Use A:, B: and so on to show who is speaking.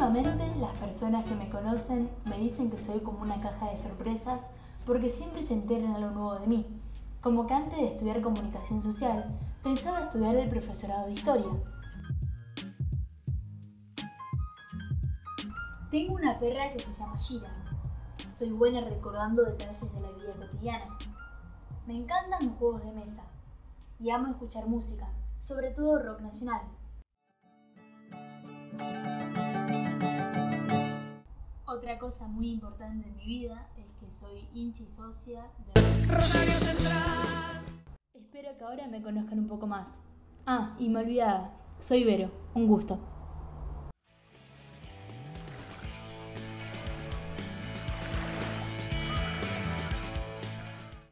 A: Últimamente las personas que me conocen me dicen que soy como una caja de sorpresas porque siempre se enteran algo nuevo de mí. Como que antes de estudiar comunicación social, pensaba estudiar el profesorado de historia. Tengo una perra que se llama Shira. Soy buena recordando detalles de la vida cotidiana. Me encantan los juegos de mesa y amo escuchar música, sobre todo rock nacional. Otra cosa muy importante en mi vida es que soy hincha y socia de Rosario Central. Espero que ahora me conozcan un poco más. Ah, y me olvidaba, soy Vero, un gusto.